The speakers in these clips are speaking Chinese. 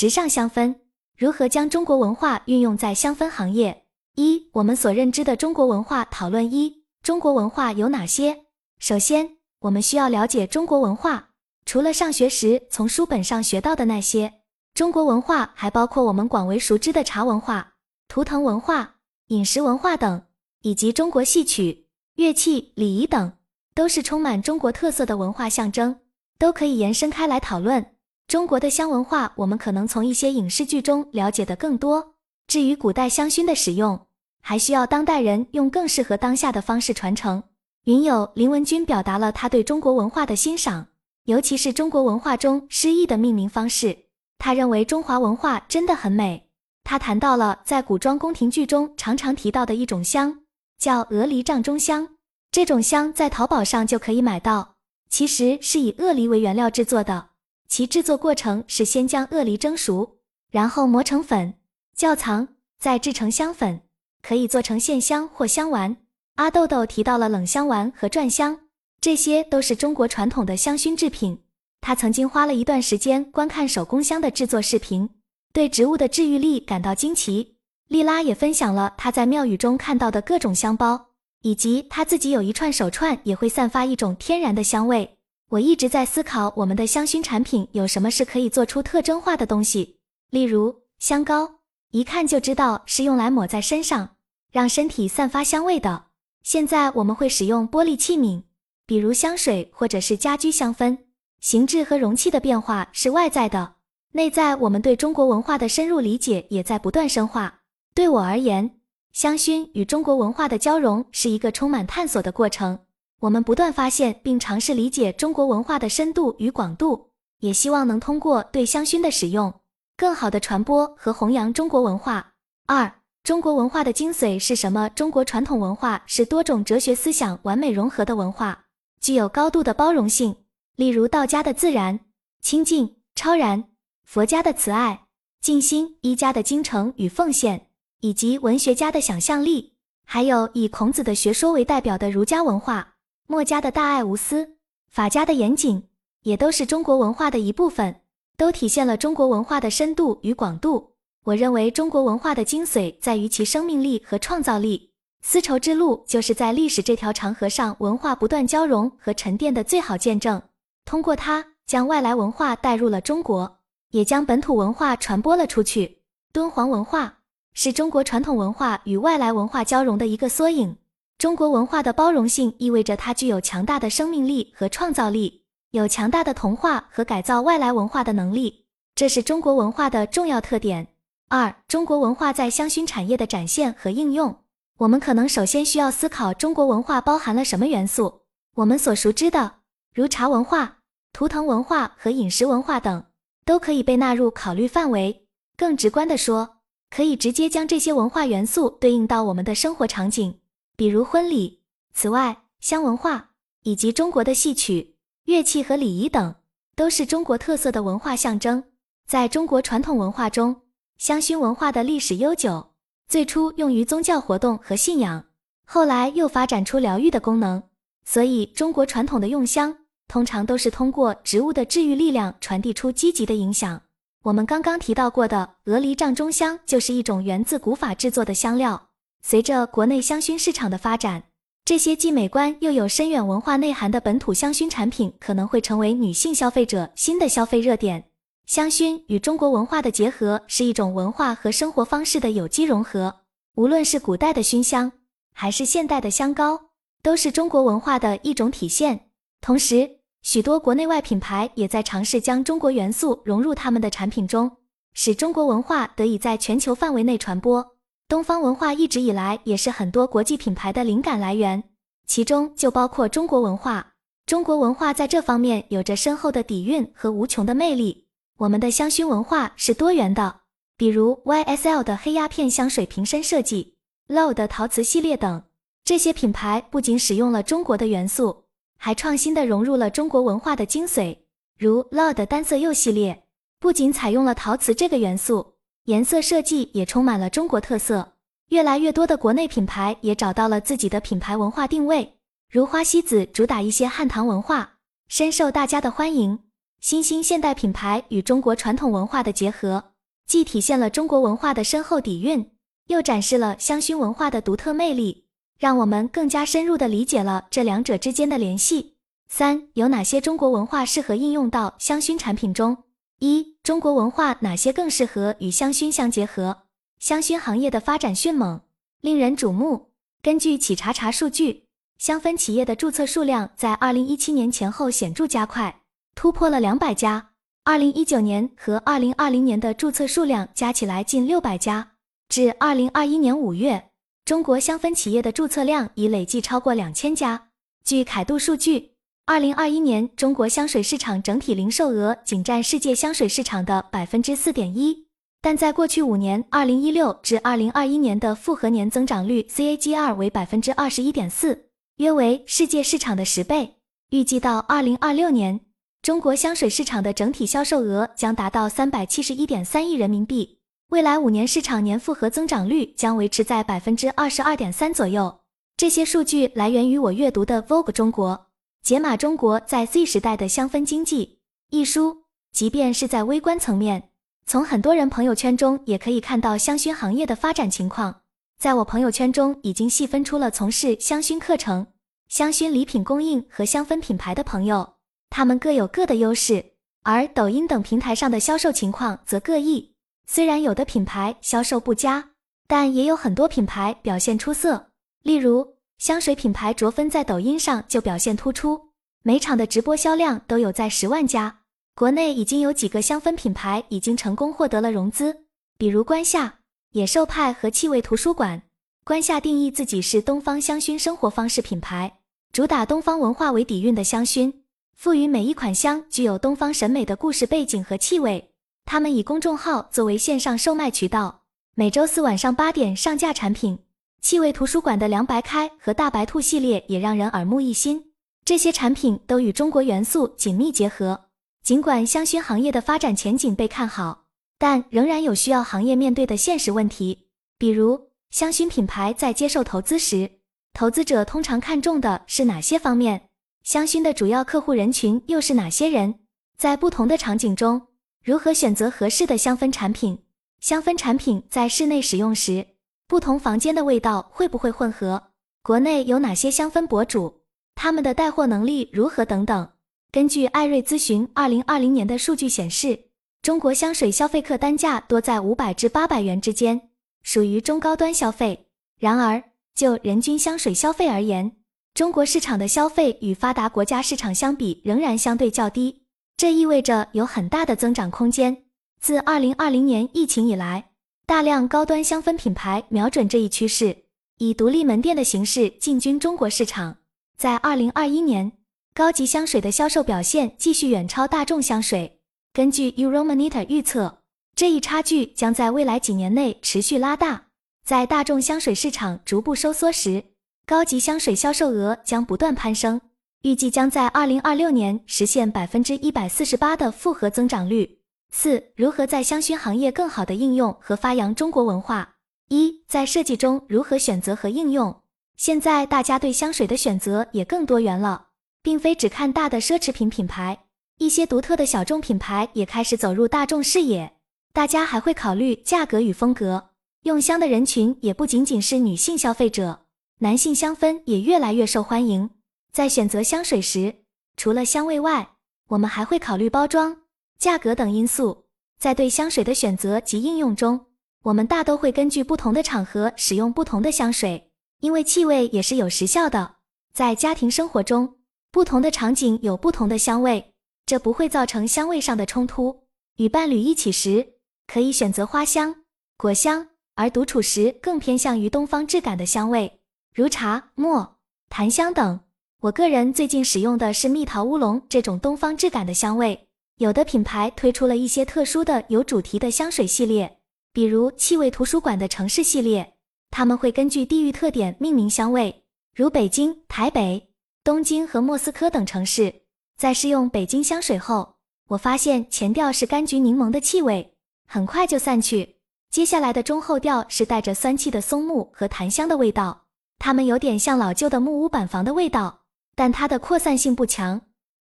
时尚香氛如何将中国文化运用在香氛行业？一、我们所认知的中国文化讨论一：中国文化有哪些？首先，我们需要了解中国文化。除了上学时从书本上学到的那些，中国文化还包括我们广为熟知的茶文化、图腾文化、饮食文化等，以及中国戏曲、乐器、礼仪等，都是充满中国特色的文化象征，都可以延伸开来讨论。中国的香文化，我们可能从一些影视剧中了解的更多。至于古代香薰的使用，还需要当代人用更适合当下的方式传承。云友林文君表达了他对中国文化的欣赏，尤其是中国文化中诗意的命名方式。他认为中华文化真的很美。他谈到了在古装宫廷剧中常常提到的一种香，叫鹅梨帐中香。这种香在淘宝上就可以买到，其实是以鳄梨为原料制作的。其制作过程是先将鳄梨蒸熟，然后磨成粉，窖藏，再制成香粉。可以做成线香或香丸。阿豆豆提到了冷香丸和转香，这些都是中国传统的香薰制品。他曾经花了一段时间观看手工香的制作视频，对植物的治愈力感到惊奇。莉拉也分享了她在庙宇中看到的各种香包，以及她自己有一串手串也会散发一种天然的香味。我一直在思考，我们的香薰产品有什么是可以做出特征化的东西，例如香膏。一看就知道是用来抹在身上，让身体散发香味的。现在我们会使用玻璃器皿，比如香水或者是家居香氛。形制和容器的变化是外在的，内在我们对中国文化的深入理解也在不断深化。对我而言，香薰与中国文化的交融是一个充满探索的过程。我们不断发现并尝试理解中国文化的深度与广度，也希望能通过对香薰的使用。更好的传播和弘扬中国文化。二、中国文化的精髓是什么？中国传统文化是多种哲学思想完美融合的文化，具有高度的包容性。例如道家的自然、清净、超然，佛家的慈爱、静心，医家的精诚与奉献，以及文学家的想象力，还有以孔子的学说为代表的儒家文化，墨家的大爱无私，法家的严谨，也都是中国文化的一部分。都体现了中国文化的深度与广度。我认为中国文化的精髓在于其生命力和创造力。丝绸之路就是在历史这条长河上文化不断交融和沉淀的最好见证。通过它，将外来文化带入了中国，也将本土文化传播了出去。敦煌文化是中国传统文化与外来文化交融的一个缩影。中国文化的包容性意味着它具有强大的生命力和创造力。有强大的同化和改造外来文化的能力，这是中国文化的重要特点。二、中国文化在香薰产业的展现和应用，我们可能首先需要思考中国文化包含了什么元素。我们所熟知的，如茶文化、图腾文化和饮食文化等，都可以被纳入考虑范围。更直观地说，可以直接将这些文化元素对应到我们的生活场景，比如婚礼。此外，香文化以及中国的戏曲。乐器和礼仪等都是中国特色的文化象征。在中国传统文化中，香薰文化的历史悠久，最初用于宗教活动和信仰，后来又发展出疗愈的功能。所以，中国传统的用香通常都是通过植物的治愈力量传递出积极的影响。我们刚刚提到过的鹅梨帐中香就是一种源自古法制作的香料。随着国内香薰市场的发展，这些既美观又有深远文化内涵的本土香薰产品可能会成为女性消费者新的消费热点。香薰与中国文化的结合是一种文化和生活方式的有机融合。无论是古代的熏香，还是现代的香膏，都是中国文化的一种体现。同时，许多国内外品牌也在尝试将中国元素融入他们的产品中，使中国文化得以在全球范围内传播。东方文化一直以来也是很多国际品牌的灵感来源，其中就包括中国文化。中国文化在这方面有着深厚的底蕴和无穷的魅力。我们的香薰文化是多元的，比如 YSL 的黑鸦片香水瓶身设计，Low 的陶瓷系列等。这些品牌不仅使用了中国的元素，还创新的融入了中国文化的精髓。如 Low 的单色釉系列，不仅采用了陶瓷这个元素。颜色设计也充满了中国特色，越来越多的国内品牌也找到了自己的品牌文化定位，如花西子主打一些汉唐文化，深受大家的欢迎。新兴现代品牌与中国传统文化的结合，既体现了中国文化的深厚底蕴，又展示了香薰文化的独特魅力，让我们更加深入地理解了这两者之间的联系。三、有哪些中国文化适合应用到香薰产品中？一、中国文化哪些更适合与香薰相结合？香薰行业的发展迅猛，令人瞩目。根据企查查数据，香氛企业的注册数量在二零一七年前后显著加快。突破了两百家，二零一九年和二零二零年的注册数量加起来近六百家。至二零二一年五月，中国香氛企业的注册量已累计超过两千家。据凯度数据，二零二一年中国香水市场整体零售额仅占世界香水市场的百分之四点一，但在过去五年，二零一六至二零二一年的复合年增长率 CAGR 为百分之二十一点四，约为世界市场的十倍。预计到二零二六年。中国香水市场的整体销售额将达到三百七十一点三亿人民币，未来五年市场年复合增长率将维持在百分之二十二点三左右。这些数据来源于我阅读的《Vogue 中国：解码中国在 Z 时代的香氛经济》一书。即便是在微观层面，从很多人朋友圈中也可以看到香薰行业的发展情况。在我朋友圈中，已经细分出了从事香薰课程、香薰礼品供应和香氛品牌的朋友。他们各有各的优势，而抖音等平台上的销售情况则各异。虽然有的品牌销售不佳，但也有很多品牌表现出色。例如，香水品牌卓芬在抖音上就表现突出，每场的直播销量都有在十万加。国内已经有几个香氛品牌已经成功获得了融资，比如关夏、野兽派和气味图书馆。关夏定义自己是东方香薰生活方式品牌，主打东方文化为底蕴的香薰。赋予每一款香具有东方审美的故事背景和气味。他们以公众号作为线上售卖渠道，每周四晚上八点上架产品。气味图书馆的凉白开和大白兔系列也让人耳目一新。这些产品都与中国元素紧密结合。尽管香薰行业的发展前景被看好，但仍然有需要行业面对的现实问题。比如，香薰品牌在接受投资时，投资者通常看重的是哪些方面？香薰的主要客户人群又是哪些人？在不同的场景中，如何选择合适的香氛产品？香氛产品在室内使用时，不同房间的味道会不会混合？国内有哪些香氛博主？他们的带货能力如何？等等。根据艾瑞咨询二零二零年的数据显示，中国香水消费客单价多在五百至八百元之间，属于中高端消费。然而，就人均香水消费而言，中国市场的消费与发达国家市场相比仍然相对较低，这意味着有很大的增长空间。自二零二零年疫情以来，大量高端香氛品牌瞄准这一趋势，以独立门店的形式进军中国市场。在二零二一年，高级香水的销售表现继续远超大众香水。根据 Euromonitor 预测，这一差距将在未来几年内持续拉大。在大众香水市场逐步收缩时，高级香水销售额将不断攀升，预计将在二零二六年实现百分之一百四十八的复合增长率。四、如何在香薰行业更好的应用和发扬中国文化？一、在设计中如何选择和应用？现在大家对香水的选择也更多元了，并非只看大的奢侈品品牌，一些独特的小众品牌也开始走入大众视野。大家还会考虑价格与风格，用香的人群也不仅仅是女性消费者。男性香氛也越来越受欢迎。在选择香水时，除了香味外，我们还会考虑包装、价格等因素。在对香水的选择及应用中，我们大都会根据不同的场合使用不同的香水，因为气味也是有时效的。在家庭生活中，不同的场景有不同的香味，这不会造成香味上的冲突。与伴侣一起时，可以选择花香、果香，而独处时更偏向于东方质感的香味。如茶、墨、檀香等。我个人最近使用的是蜜桃乌龙这种东方质感的香味。有的品牌推出了一些特殊的有主题的香水系列，比如气味图书馆的城市系列，他们会根据地域特点命名香味，如北京、台北、东京和莫斯科等城市。在试用北京香水后，我发现前调是柑橘柠檬的气味，很快就散去。接下来的中后调是带着酸气的松木和檀香的味道。它们有点像老旧的木屋板房的味道，但它的扩散性不强，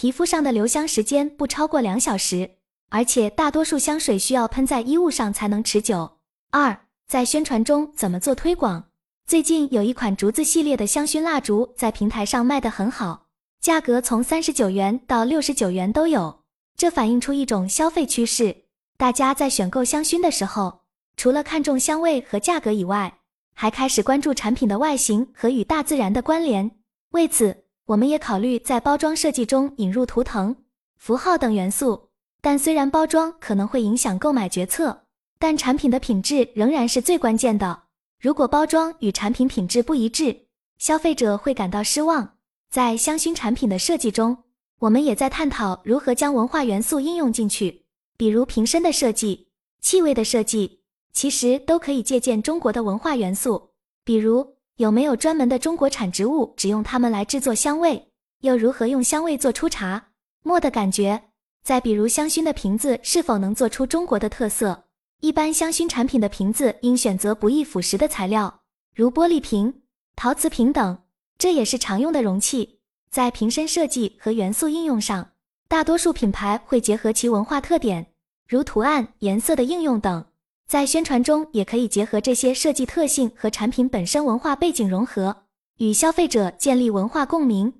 皮肤上的留香时间不超过两小时，而且大多数香水需要喷在衣物上才能持久。二，在宣传中怎么做推广？最近有一款竹子系列的香薰蜡烛在平台上卖得很好，价格从三十九元到六十九元都有。这反映出一种消费趋势，大家在选购香薰的时候，除了看重香味和价格以外，还开始关注产品的外形和与大自然的关联。为此，我们也考虑在包装设计中引入图腾、符号等元素。但虽然包装可能会影响购买决策，但产品的品质仍然是最关键的。如果包装与产品品质不一致，消费者会感到失望。在香薰产品的设计中，我们也在探讨如何将文化元素应用进去，比如瓶身的设计、气味的设计，其实都可以借鉴中国的文化元素。比如，有没有专门的中国产植物，只用它们来制作香味？又如何用香味做出茶、墨的感觉？再比如，香薰的瓶子是否能做出中国的特色？一般香薰产品的瓶子应选择不易腐蚀的材料，如玻璃瓶、陶瓷瓶等，这也是常用的容器。在瓶身设计和元素应用上，大多数品牌会结合其文化特点，如图案、颜色的应用等。在宣传中，也可以结合这些设计特性和产品本身文化背景融合，与消费者建立文化共鸣。